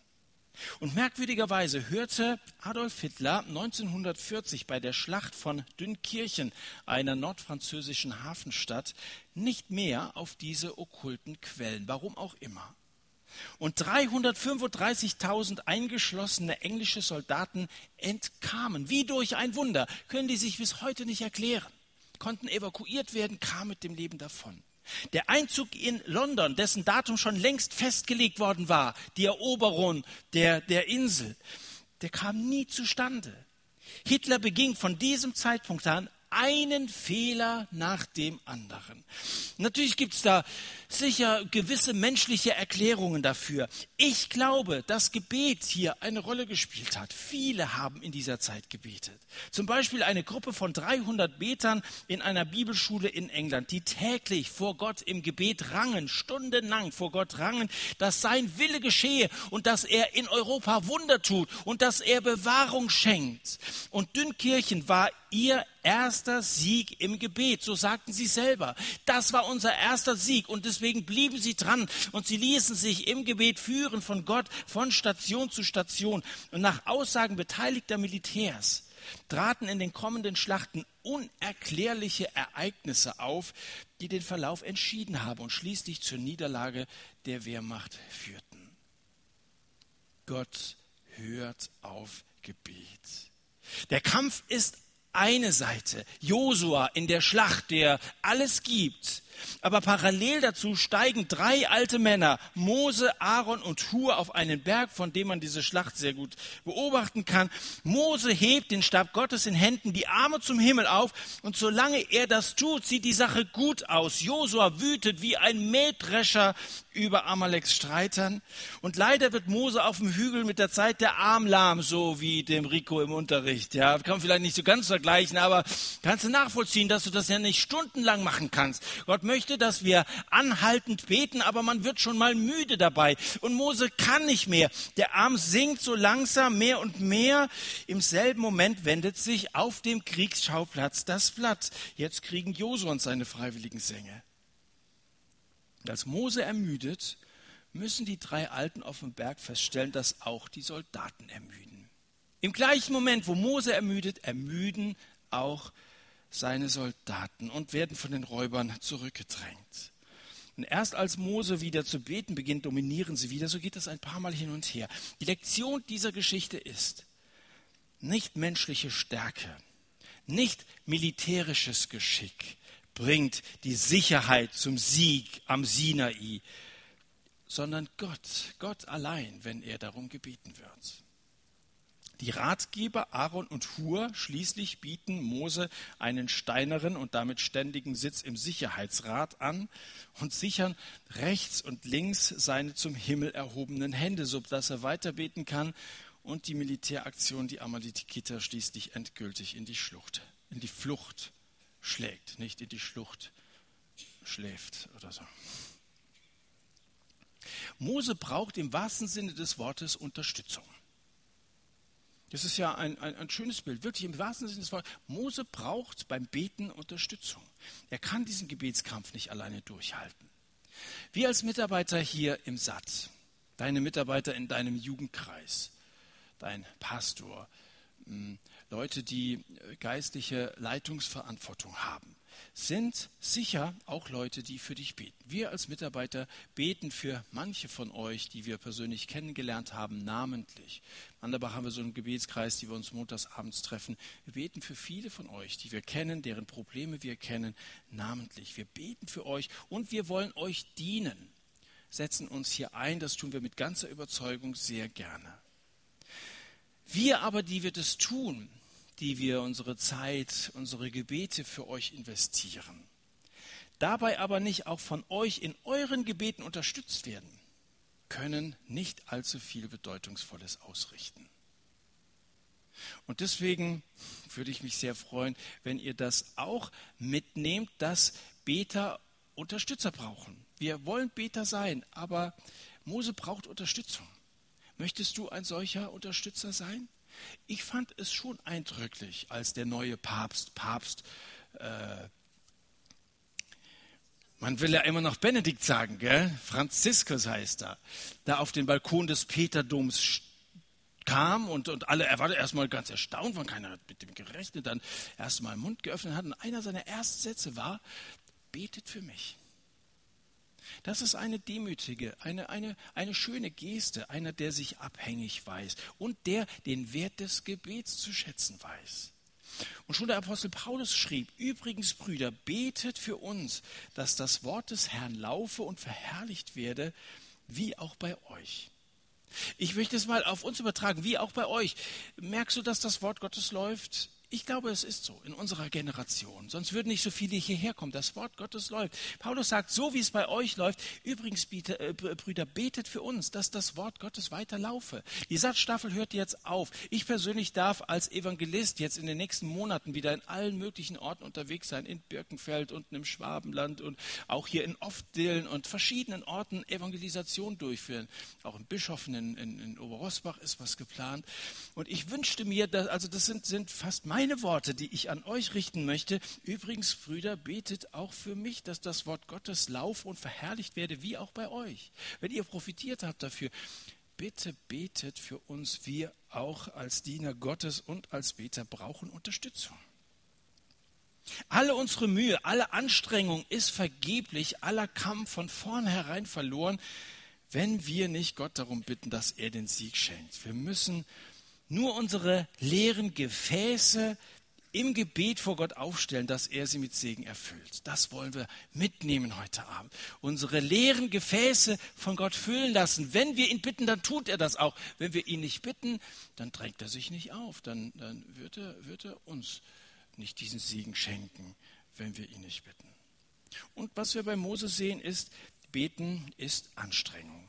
Und merkwürdigerweise hörte Adolf Hitler 1940 bei der Schlacht von Dünkirchen, einer nordfranzösischen Hafenstadt, nicht mehr auf diese okkulten Quellen, warum auch immer. Und 335.000 eingeschlossene englische Soldaten entkamen. Wie durch ein Wunder. Können die sich bis heute nicht erklären. Konnten evakuiert werden, kamen mit dem Leben davon. Der Einzug in London, dessen Datum schon längst festgelegt worden war, die Eroberung der, der Insel, der kam nie zustande. Hitler beging von diesem Zeitpunkt an einen Fehler nach dem anderen. Natürlich gibt es da sicher gewisse menschliche Erklärungen dafür. Ich glaube, dass Gebet hier eine Rolle gespielt hat. Viele haben in dieser Zeit gebetet. Zum Beispiel eine Gruppe von 300 Betern in einer Bibelschule in England, die täglich vor Gott im Gebet rangen, stundenlang vor Gott rangen, dass sein Wille geschehe und dass er in Europa Wunder tut und dass er Bewahrung schenkt. Und Dünnkirchen war ihr erster Sieg im Gebet. So sagten sie selber. Das war unser erster Sieg und deswegen blieben sie dran und sie ließen sich im Gebet führen von Gott von Station zu Station. Und nach Aussagen beteiligter Militärs traten in den kommenden Schlachten unerklärliche Ereignisse auf, die den Verlauf entschieden haben und schließlich zur Niederlage der Wehrmacht führten. Gott hört auf Gebet. Der Kampf ist eine Seite, Josua in der Schlacht, der alles gibt. Aber parallel dazu steigen drei alte Männer, Mose, Aaron und Hur, auf einen Berg, von dem man diese Schlacht sehr gut beobachten kann. Mose hebt den Stab Gottes in Händen, die Arme zum Himmel auf, und solange er das tut, sieht die Sache gut aus. Josua wütet wie ein Mähdrescher über Amaleks Streitern. Und leider wird Mose auf dem Hügel mit der Zeit der Arm lahm, so wie dem Rico im Unterricht. Ja, kann man vielleicht nicht so ganz vergleichen, aber kannst du nachvollziehen, dass du das ja nicht stundenlang machen kannst. Gott möchte, dass wir anhaltend beten, aber man wird schon mal müde dabei. Und Mose kann nicht mehr. Der Arm sinkt so langsam mehr und mehr. Im selben Moment wendet sich auf dem Kriegsschauplatz das Blatt. Jetzt kriegen Josua und seine freiwilligen Sänger. Als Mose ermüdet, müssen die drei Alten auf dem Berg feststellen, dass auch die Soldaten ermüden. Im gleichen Moment, wo Mose ermüdet, ermüden auch seine Soldaten und werden von den Räubern zurückgedrängt. Und erst als Mose wieder zu beten beginnt, dominieren sie wieder. So geht es ein paar Mal hin und her. Die Lektion dieser Geschichte ist, nicht menschliche Stärke, nicht militärisches Geschick, bringt die Sicherheit zum Sieg am Sinai, sondern Gott, Gott allein, wenn er darum gebeten wird. Die Ratgeber Aaron und Hur schließlich bieten Mose einen steineren und damit ständigen Sitz im Sicherheitsrat an und sichern rechts und links seine zum Himmel erhobenen Hände, sodass er weiter beten kann und die Militäraktion die Amalekiter schließlich endgültig in die Schlucht, in die Flucht schlägt, nicht in die Schlucht schläft oder so. Mose braucht im wahrsten Sinne des Wortes Unterstützung. Das ist ja ein, ein, ein, schönes Bild, wirklich im wahrsten Sinne des Wortes. Mose braucht beim Beten Unterstützung. Er kann diesen Gebetskampf nicht alleine durchhalten. Wir als Mitarbeiter hier im Satz, deine Mitarbeiter in deinem Jugendkreis, dein Pastor, hm, Leute, die geistliche Leitungsverantwortung haben, sind sicher auch Leute, die für dich beten. Wir als Mitarbeiter beten für manche von euch, die wir persönlich kennengelernt haben, namentlich. Anderbach haben wir so einen Gebetskreis, die wir uns montags abends treffen. Wir beten für viele von euch, die wir kennen, deren Probleme wir kennen, namentlich. Wir beten für euch und wir wollen euch dienen. Setzen uns hier ein, das tun wir mit ganzer Überzeugung sehr gerne. Wir aber, die wir das tun, die wir unsere Zeit, unsere Gebete für euch investieren, dabei aber nicht auch von euch in euren Gebeten unterstützt werden, können nicht allzu viel Bedeutungsvolles ausrichten. Und deswegen würde ich mich sehr freuen, wenn ihr das auch mitnehmt, dass Beter Unterstützer brauchen. Wir wollen Beter sein, aber Mose braucht Unterstützung. Möchtest du ein solcher Unterstützer sein? Ich fand es schon eindrücklich, als der neue Papst, Papst, äh, man will ja immer noch Benedikt sagen, gell? Franziskus heißt er, da auf den Balkon des Peterdoms kam und, und alle, er war erstmal ganz erstaunt, weil keiner hat mit dem gerechnet, dann erstmal den Mund geöffnet hat und einer seiner ersten Sätze war, betet für mich. Das ist eine demütige, eine, eine, eine schöne Geste, einer, der sich abhängig weiß und der den Wert des Gebets zu schätzen weiß. Und schon der Apostel Paulus schrieb, übrigens Brüder, betet für uns, dass das Wort des Herrn laufe und verherrlicht werde, wie auch bei euch. Ich möchte es mal auf uns übertragen, wie auch bei euch. Merkst du, dass das Wort Gottes läuft? Ich glaube, es ist so in unserer Generation. Sonst würden nicht so viele hierher kommen. Das Wort Gottes läuft. Paulus sagt, so wie es bei euch läuft, übrigens, äh, Brüder, betet für uns, dass das Wort Gottes weiterlaufe. Die Satzstaffel hört jetzt auf. Ich persönlich darf als Evangelist jetzt in den nächsten Monaten wieder in allen möglichen Orten unterwegs sein. In Birkenfeld, unten im Schwabenland und auch hier in Oftdillen und verschiedenen Orten Evangelisation durchführen. Auch in Bischoften in, in, in Oberosbach ist was geplant. Und ich wünschte mir, dass, also das sind, sind fast meine meine Worte, die ich an euch richten möchte. Übrigens, Brüder, betet auch für mich, dass das Wort Gottes laufe und verherrlicht werde, wie auch bei euch. Wenn ihr profitiert habt dafür, bitte betet für uns. Wir auch als Diener Gottes und als Beter brauchen Unterstützung. Alle unsere Mühe, alle Anstrengung ist vergeblich, aller Kampf von vornherein verloren, wenn wir nicht Gott darum bitten, dass er den Sieg schenkt. Wir müssen nur unsere leeren Gefäße im Gebet vor Gott aufstellen, dass er sie mit Segen erfüllt. Das wollen wir mitnehmen heute Abend. Unsere leeren Gefäße von Gott füllen lassen. Wenn wir ihn bitten, dann tut er das auch. Wenn wir ihn nicht bitten, dann drängt er sich nicht auf. Dann, dann wird, er, wird er uns nicht diesen Segen schenken, wenn wir ihn nicht bitten. Und was wir bei Mose sehen ist, beten ist Anstrengung.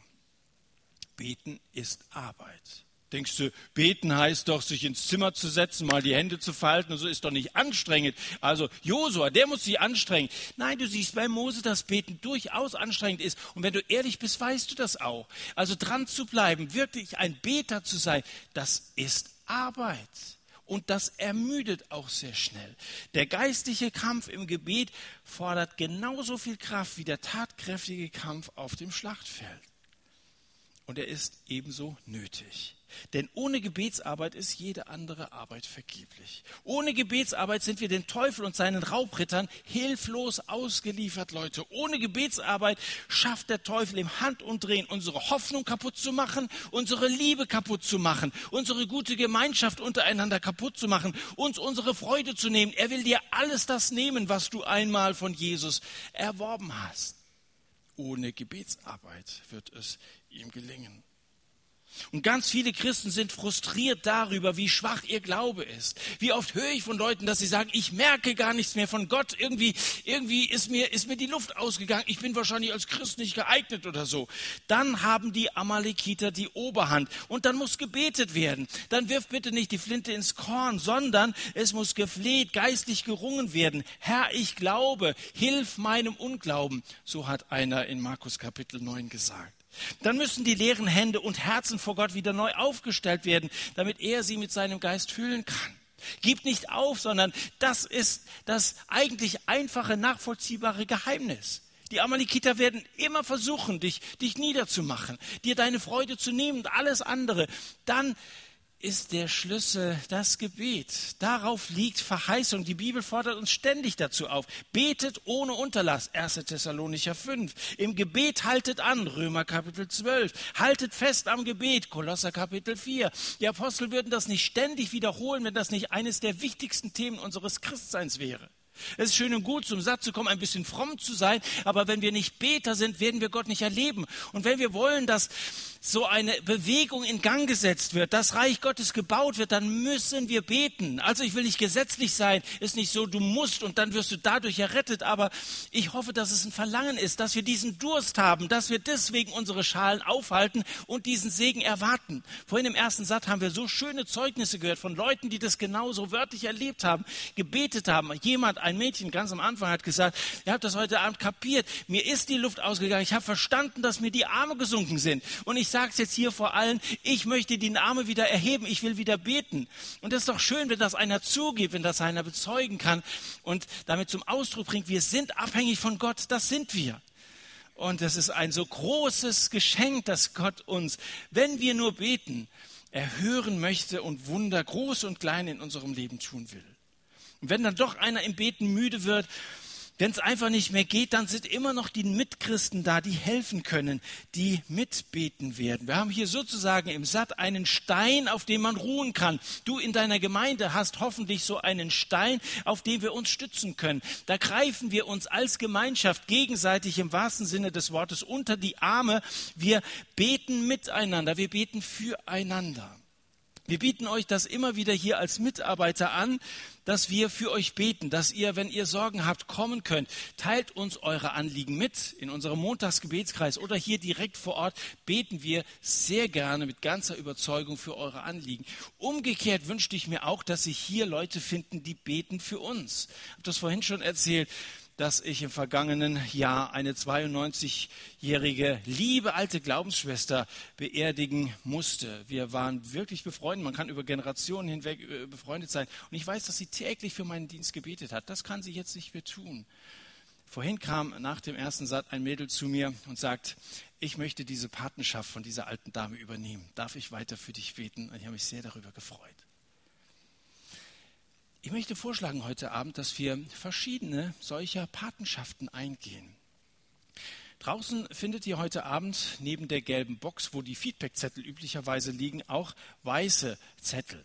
Beten ist Arbeit. Denkst du, beten heißt doch, sich ins Zimmer zu setzen, mal die Hände zu falten und so ist doch nicht anstrengend. Also Josua, der muss sich anstrengen. Nein, du siehst bei Mose, dass Beten durchaus anstrengend ist. Und wenn du ehrlich bist, weißt du das auch. Also dran zu bleiben, wirklich ein Beter zu sein, das ist Arbeit. Und das ermüdet auch sehr schnell. Der geistliche Kampf im Gebet fordert genauso viel Kraft wie der tatkräftige Kampf auf dem Schlachtfeld. Und er ist ebenso nötig. Denn ohne Gebetsarbeit ist jede andere Arbeit vergeblich. Ohne Gebetsarbeit sind wir den Teufel und seinen Raubrittern hilflos ausgeliefert, Leute. Ohne Gebetsarbeit schafft der Teufel im Handumdrehen unsere Hoffnung kaputt zu machen, unsere Liebe kaputt zu machen, unsere gute Gemeinschaft untereinander kaputt zu machen, uns unsere Freude zu nehmen. Er will dir alles das nehmen, was du einmal von Jesus erworben hast. Ohne Gebetsarbeit wird es ihm gelingen. Und ganz viele Christen sind frustriert darüber, wie schwach ihr Glaube ist. Wie oft höre ich von Leuten, dass sie sagen, ich merke gar nichts mehr von Gott. Irgendwie, irgendwie ist mir, ist mir die Luft ausgegangen. Ich bin wahrscheinlich als Christ nicht geeignet oder so. Dann haben die Amalekiter die Oberhand. Und dann muss gebetet werden. Dann wirf bitte nicht die Flinte ins Korn, sondern es muss gefleht, geistlich gerungen werden. Herr, ich glaube, hilf meinem Unglauben. So hat einer in Markus Kapitel 9 gesagt. Dann müssen die leeren Hände und Herzen vor Gott wieder neu aufgestellt werden, damit er sie mit seinem Geist füllen kann. Gib nicht auf, sondern das ist das eigentlich einfache, nachvollziehbare Geheimnis. Die Amalekiter werden immer versuchen, dich, dich niederzumachen, dir deine Freude zu nehmen und alles andere. Dann ist der Schlüssel das Gebet. Darauf liegt Verheißung. Die Bibel fordert uns ständig dazu auf. Betet ohne Unterlass. 1. Thessalonicher 5. Im Gebet haltet an. Römer Kapitel 12. Haltet fest am Gebet. Kolosser Kapitel 4. Die Apostel würden das nicht ständig wiederholen, wenn das nicht eines der wichtigsten Themen unseres Christseins wäre. Es ist schön und gut, zum Satz zu kommen, ein bisschen fromm zu sein, aber wenn wir nicht Beter sind, werden wir Gott nicht erleben. Und wenn wir wollen, dass so eine Bewegung in Gang gesetzt wird, das Reich Gottes gebaut wird, dann müssen wir beten. Also ich will nicht gesetzlich sein, ist nicht so, du musst und dann wirst du dadurch errettet, aber ich hoffe, dass es ein Verlangen ist, dass wir diesen Durst haben, dass wir deswegen unsere Schalen aufhalten und diesen Segen erwarten. Vorhin im ersten Satz haben wir so schöne Zeugnisse gehört von Leuten, die das genauso wörtlich erlebt haben, gebetet haben. Jemand, ein Mädchen ganz am Anfang hat gesagt, ihr habt das heute Abend kapiert, mir ist die Luft ausgegangen, ich habe verstanden, dass mir die Arme gesunken sind und ich sage es jetzt hier vor allen, ich möchte die Arme wieder erheben, ich will wieder beten. Und das ist doch schön, wenn das einer zugibt, wenn das einer bezeugen kann und damit zum Ausdruck bringt, wir sind abhängig von Gott, das sind wir. Und das ist ein so großes Geschenk, dass Gott uns, wenn wir nur beten, erhören möchte und Wunder, groß und klein, in unserem Leben tun will. Und wenn dann doch einer im Beten müde wird wenn es einfach nicht mehr geht, dann sind immer noch die Mitchristen da, die helfen können, die mitbeten werden. Wir haben hier sozusagen im Satt einen Stein, auf dem man ruhen kann. Du in deiner Gemeinde hast hoffentlich so einen Stein, auf dem wir uns stützen können. Da greifen wir uns als Gemeinschaft gegenseitig im wahrsten Sinne des Wortes unter die Arme. Wir beten miteinander, wir beten füreinander. Wir bieten euch das immer wieder hier als Mitarbeiter an, dass wir für euch beten, dass ihr, wenn ihr Sorgen habt, kommen könnt. Teilt uns eure Anliegen mit in unserem Montagsgebetskreis oder hier direkt vor Ort beten wir sehr gerne mit ganzer Überzeugung für eure Anliegen. Umgekehrt wünschte ich mir auch, dass sich hier Leute finden, die beten für uns. Ich habe das vorhin schon erzählt dass ich im vergangenen Jahr eine 92-jährige, liebe alte Glaubensschwester beerdigen musste. Wir waren wirklich befreundet. Man kann über Generationen hinweg äh, befreundet sein. Und ich weiß, dass sie täglich für meinen Dienst gebetet hat. Das kann sie jetzt nicht mehr tun. Vorhin kam nach dem ersten Satz ein Mädel zu mir und sagt, ich möchte diese Patenschaft von dieser alten Dame übernehmen. Darf ich weiter für dich beten? Und ich habe mich sehr darüber gefreut. Ich möchte vorschlagen heute Abend, dass wir verschiedene solcher Patenschaften eingehen. Draußen findet ihr heute Abend neben der gelben Box, wo die Feedbackzettel üblicherweise liegen, auch weiße Zettel.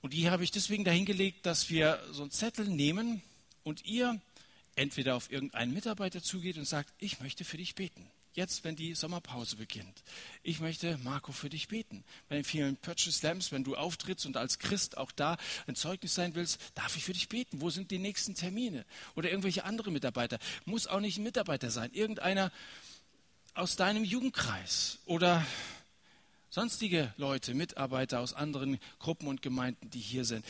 Und die habe ich deswegen dahingelegt, dass wir so einen Zettel nehmen und ihr entweder auf irgendeinen Mitarbeiter zugeht und sagt, ich möchte für dich beten jetzt, wenn die Sommerpause beginnt. Ich möchte, Marco, für dich beten. Bei den vielen Purchase Slams, wenn du auftrittst und als Christ auch da ein Zeugnis sein willst, darf ich für dich beten. Wo sind die nächsten Termine? Oder irgendwelche andere Mitarbeiter. Muss auch nicht ein Mitarbeiter sein. Irgendeiner aus deinem Jugendkreis oder sonstige Leute, Mitarbeiter aus anderen Gruppen und Gemeinden, die hier sind.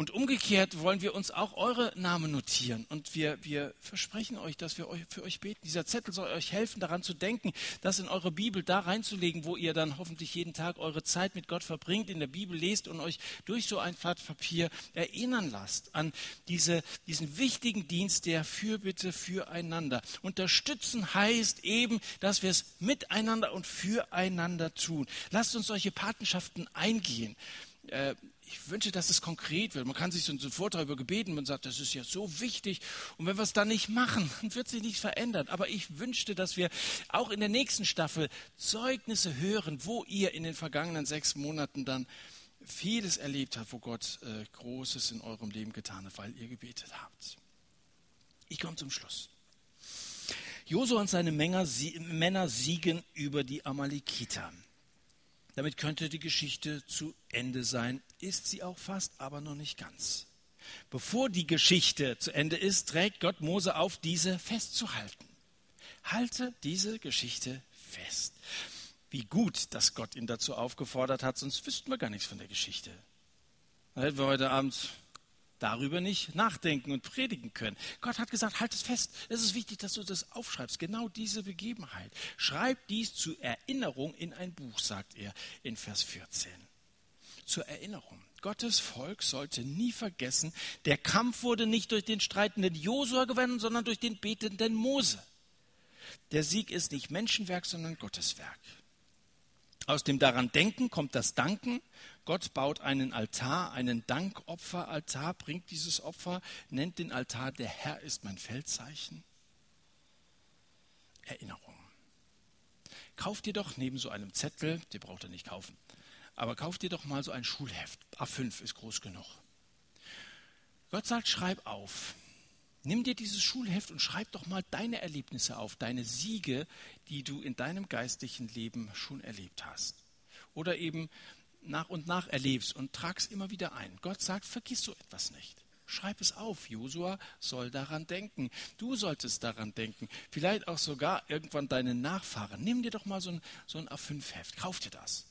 Und umgekehrt wollen wir uns auch eure Namen notieren. Und wir, wir versprechen euch, dass wir euch, für euch beten. Dieser Zettel soll euch helfen, daran zu denken, das in eure Bibel da reinzulegen, wo ihr dann hoffentlich jeden Tag eure Zeit mit Gott verbringt, in der Bibel lest und euch durch so ein Blatt Papier erinnern lasst an diese, diesen wichtigen Dienst der Fürbitte füreinander. Unterstützen heißt eben, dass wir es miteinander und füreinander tun. Lasst uns solche Patenschaften eingehen. Ich wünsche, dass es konkret wird. Man kann sich so einen Vortrag über gebeten, man sagt, das ist ja so wichtig. Und wenn wir es dann nicht machen, [LAUGHS] dann wird sich nichts verändern. Aber ich wünschte, dass wir auch in der nächsten Staffel Zeugnisse hören, wo ihr in den vergangenen sechs Monaten dann vieles erlebt habt, wo Gott äh, Großes in eurem Leben getan hat, weil ihr gebetet habt. Ich komme zum Schluss. Josua und seine Männer siegen über die Amalekiter. Damit könnte die Geschichte zu Ende sein. Ist sie auch fast, aber noch nicht ganz. Bevor die Geschichte zu Ende ist, trägt Gott Mose auf, diese festzuhalten. Halte diese Geschichte fest. Wie gut, dass Gott ihn dazu aufgefordert hat, sonst wüssten wir gar nichts von der Geschichte. Dann hätten wir heute Abend darüber nicht nachdenken und predigen können. Gott hat gesagt, halt es fest. Es ist wichtig, dass du das aufschreibst. Genau diese Begebenheit. Schreib dies zur Erinnerung in ein Buch, sagt er in Vers 14. Zur Erinnerung. Gottes Volk sollte nie vergessen, der Kampf wurde nicht durch den streitenden Josua gewonnen, sondern durch den betenden Mose. Der Sieg ist nicht Menschenwerk, sondern Gottes Werk. Aus dem daran denken kommt das Danken. Gott baut einen Altar, einen Dankopferaltar, bringt dieses Opfer, nennt den Altar, der Herr ist mein Feldzeichen. Erinnerung. Kauft dir doch neben so einem Zettel, den braucht ihr nicht kaufen, aber kauft dir doch mal so ein Schulheft. A5 ist groß genug. Gott sagt, schreib auf. Nimm dir dieses Schulheft und schreib doch mal deine Erlebnisse auf, deine Siege, die du in deinem geistlichen Leben schon erlebt hast. Oder eben nach und nach erlebst und trag's immer wieder ein. Gott sagt, vergiss so etwas nicht. Schreib es auf. Josua soll daran denken. Du solltest daran denken. Vielleicht auch sogar irgendwann deine Nachfahren. Nimm dir doch mal so ein, so ein A5-Heft. Kauf dir das.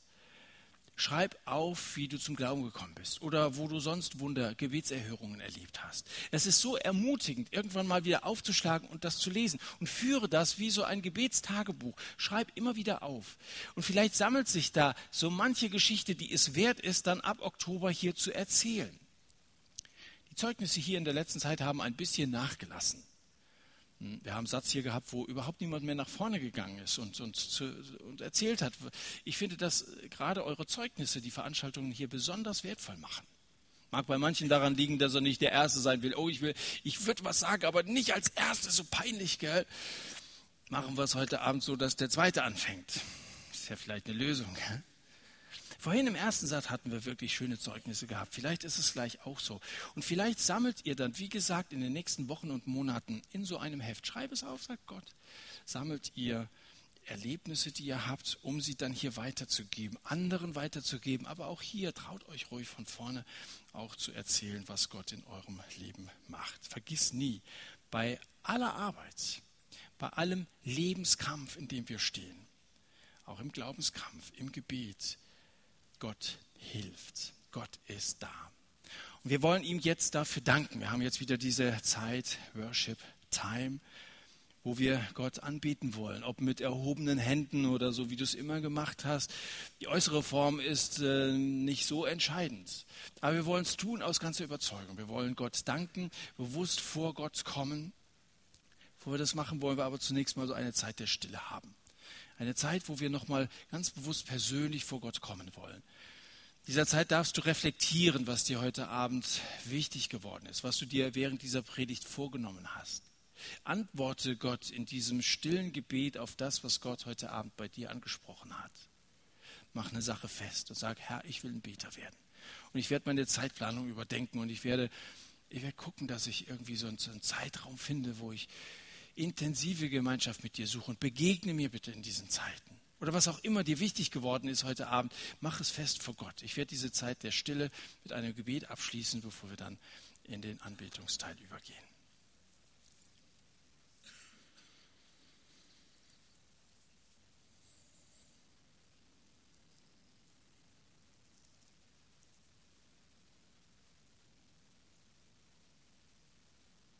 Schreib auf, wie du zum Glauben gekommen bist oder wo du sonst Wunder, Gebetserhörungen erlebt hast. Es ist so ermutigend, irgendwann mal wieder aufzuschlagen und das zu lesen. Und führe das wie so ein Gebetstagebuch. Schreib immer wieder auf. Und vielleicht sammelt sich da so manche Geschichte, die es wert ist, dann ab Oktober hier zu erzählen. Die Zeugnisse hier in der letzten Zeit haben ein bisschen nachgelassen. Wir haben einen Satz hier gehabt, wo überhaupt niemand mehr nach vorne gegangen ist und, und, und erzählt hat. Ich finde, dass gerade eure Zeugnisse die Veranstaltungen hier besonders wertvoll machen. Mag bei manchen daran liegen, dass er nicht der Erste sein will. Oh, ich will, ich würde was sagen, aber nicht als Erste, so peinlich, gell? Machen wir es heute Abend so, dass der Zweite anfängt. Ist ja vielleicht eine Lösung, gell? Vorhin im ersten Satz hatten wir wirklich schöne Zeugnisse gehabt. Vielleicht ist es gleich auch so. Und vielleicht sammelt ihr dann, wie gesagt, in den nächsten Wochen und Monaten in so einem Heft, schreib es auf, sagt Gott, sammelt ihr Erlebnisse, die ihr habt, um sie dann hier weiterzugeben, anderen weiterzugeben. Aber auch hier traut euch ruhig von vorne auch zu erzählen, was Gott in eurem Leben macht. Vergiss nie, bei aller Arbeit, bei allem Lebenskampf, in dem wir stehen, auch im Glaubenskampf, im Gebet, Gott hilft. Gott ist da. Und wir wollen ihm jetzt dafür danken. Wir haben jetzt wieder diese Zeit, Worship Time, wo wir Gott anbeten wollen, ob mit erhobenen Händen oder so, wie du es immer gemacht hast. Die äußere Form ist äh, nicht so entscheidend. Aber wir wollen es tun aus ganzer Überzeugung. Wir wollen Gott danken, bewusst vor Gott kommen. Bevor wir das machen, wollen wir aber zunächst mal so eine Zeit der Stille haben. Eine Zeit, wo wir nochmal ganz bewusst persönlich vor Gott kommen wollen. In dieser Zeit darfst du reflektieren, was dir heute Abend wichtig geworden ist, was du dir während dieser Predigt vorgenommen hast. Antworte Gott in diesem stillen Gebet auf das, was Gott heute Abend bei dir angesprochen hat. Mach eine Sache fest und sag, Herr, ich will ein Beter werden. Und ich werde meine Zeitplanung überdenken und ich werde, ich werde gucken, dass ich irgendwie so einen, so einen Zeitraum finde, wo ich intensive Gemeinschaft mit dir suche und begegne mir bitte in diesen Zeiten. Oder was auch immer dir wichtig geworden ist heute Abend, mach es fest vor Gott. Ich werde diese Zeit der Stille mit einem Gebet abschließen, bevor wir dann in den Anbetungsteil übergehen.